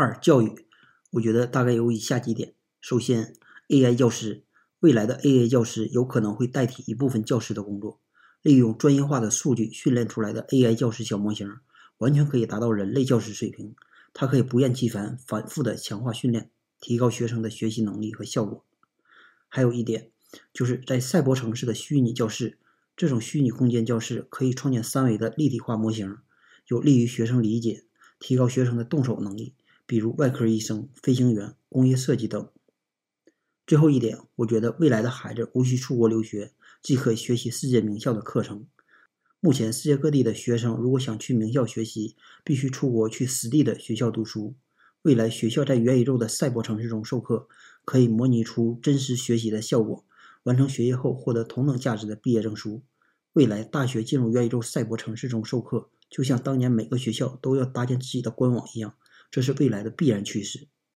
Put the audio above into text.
二、教育，我觉得大概有以下几点：首先，AI 教师，未来的 AI 教师有可能会代替一部分教师的工作。利用专业化的数据训练出来的 AI 教师小模型，完全可以达到人类教师水平。它可以不厌其烦、反复的强化训练，提高学生的学习能力和效果。还有一点，就是在赛博城市的虚拟教室，这种虚拟空间教室可以创建三维的立体化模型，有利于学生理解，提高学生的动手能力，比如外科医生、飞行员、工业设计等。最后一点，我觉得未来的孩子无需出国留学。即可学习世界名校的课程。目前，世界各地的学生如果想去名校学习，必须出国去实地的学校读书。未来，学校在元宇宙的赛博城市中授课，可以模拟出真实学习的效果，完成学业后获得同等价值的毕业证书。未来，大学进入元宇宙赛博城市中授课，就像当年每个学校都要搭建自己的官网一样，这是未来的必然趋势。